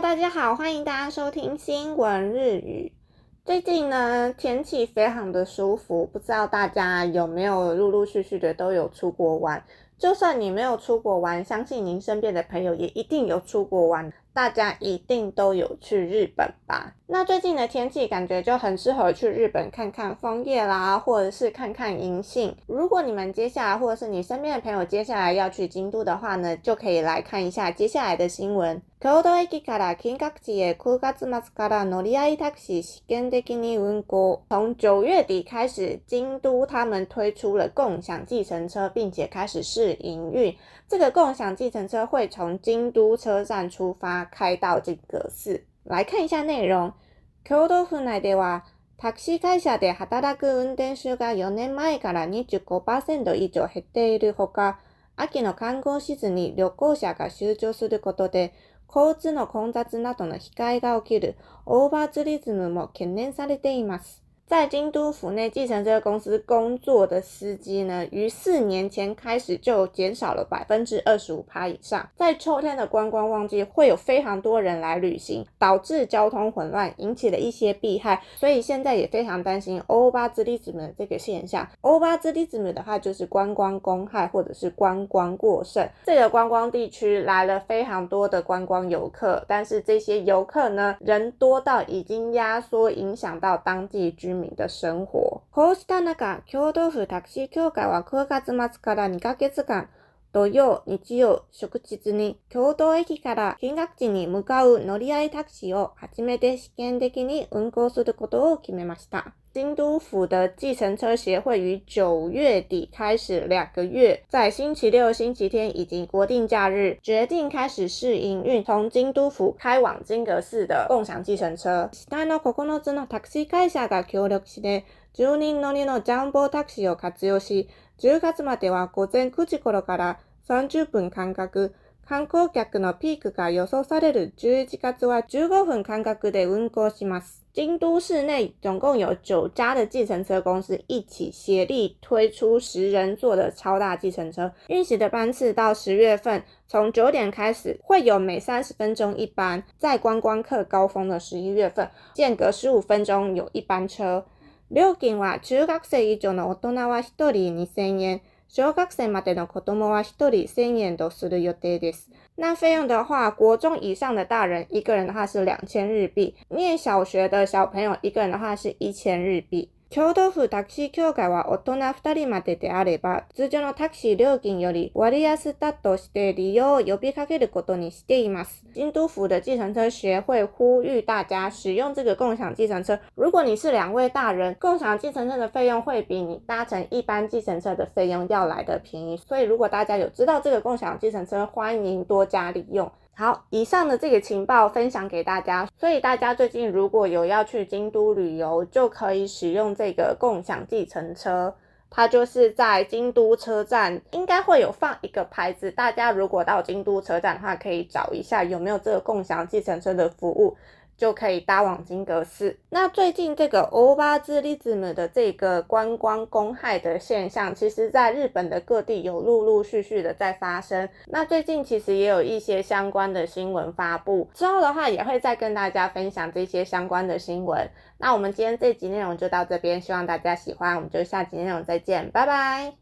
大家好，欢迎大家收听新闻日语。最近呢，天气非常的舒服，不知道大家有没有陆陆续续的都有出国玩。就算你没有出国玩，相信您身边的朋友也一定有出国玩，大家一定都有去日本吧？那最近的天气感觉就很适合去日本看看枫叶啦，或者是看看银杏。如果你们接下来，或者是你身边的朋友接下来要去京都的话呢，就可以来看一下接下来的新闻。从九月底开始，京都他们推出了共享计程车，并且开始试。营运。这个共享计程车会从京都车站出发，开到金阁寺。来看一下内容。京都府内ではタクシー会社で働く運転手が4年前から25%以上減っているほか、秋の観光シーズンに旅行者が集中することで、交通の混雑などの控えが起きるオーバーツリズムも懸念されています。在京都府内继承这个公司工作的司机呢，于四年前开始就减少了百分之二十五趴以上。在秋天的观光旺季，会有非常多人来旅行，导致交通混乱，引起了一些弊害。所以现在也非常担心“欧巴兹利子们”这个现象。欧巴兹利子们的话，就是观光公害或者是观光过剩。这个观光地区来了非常多的观光游客，但是这些游客呢，人多到已经压缩，影响到当地居民。民的生活。こうした中、京都府タクシー協会は9月末から2ヶ月間、土曜、日曜、祝日に京都駅から金額地に向かう乗り合いタクシーを初めて試験的に運行することを決めました。京都府的计程车协会于九月底开始两个月，在星期六、星期天以及国定假日，决定开始试营运从京都府开往金阁寺的共享计程车。下の9つのタクシー会社が協力して、10人乗りのジャンボタクシーを活用し、10月までは午前9時頃から30分間隔、観光客のピークが予想される11月は15分間隔で運行します。京都市内总共有9家的计程车公司一起协力推出十人座的超大计程车，运行的班次到十月份，从九点开始会有每三十分钟一班，在观光客高峰的十一月份，间隔十五分钟有一班车。料金は中学生以上の大人は1人2000円、小学生までの子供は1人1000円とする予定です。那费用的话，国中以上的大人一个人的话是两千日币，念小学的小朋友一个人的话是一千日币。京都府タクシー協会は大人2人までであれば、通常のタクシー料金より割安だとして利用を呼びかけることにしています。京都府的自転車协会呼吁大家使用这个共享自転车。如果你是两位大人，共享自転车的费用会比你搭乘一般自転车的费用要来的便宜。所以如果大家有知道这个共享自程车，欢迎多加利用。好，以上的这个情报分享给大家，所以大家最近如果有要去京都旅游，就可以使用这个共享计程车，它就是在京都车站应该会有放一个牌子，大家如果到京都车站的话，可以找一下有没有这个共享计程车的服务。就可以搭往金阁寺。那最近这个欧巴兹利兹姆的这个观光公害的现象，其实在日本的各地有陆陆续续的在发生。那最近其实也有一些相关的新闻发布之后的话，也会再跟大家分享这些相关的新闻。那我们今天这集内容就到这边，希望大家喜欢，我们就下集内容再见，拜拜。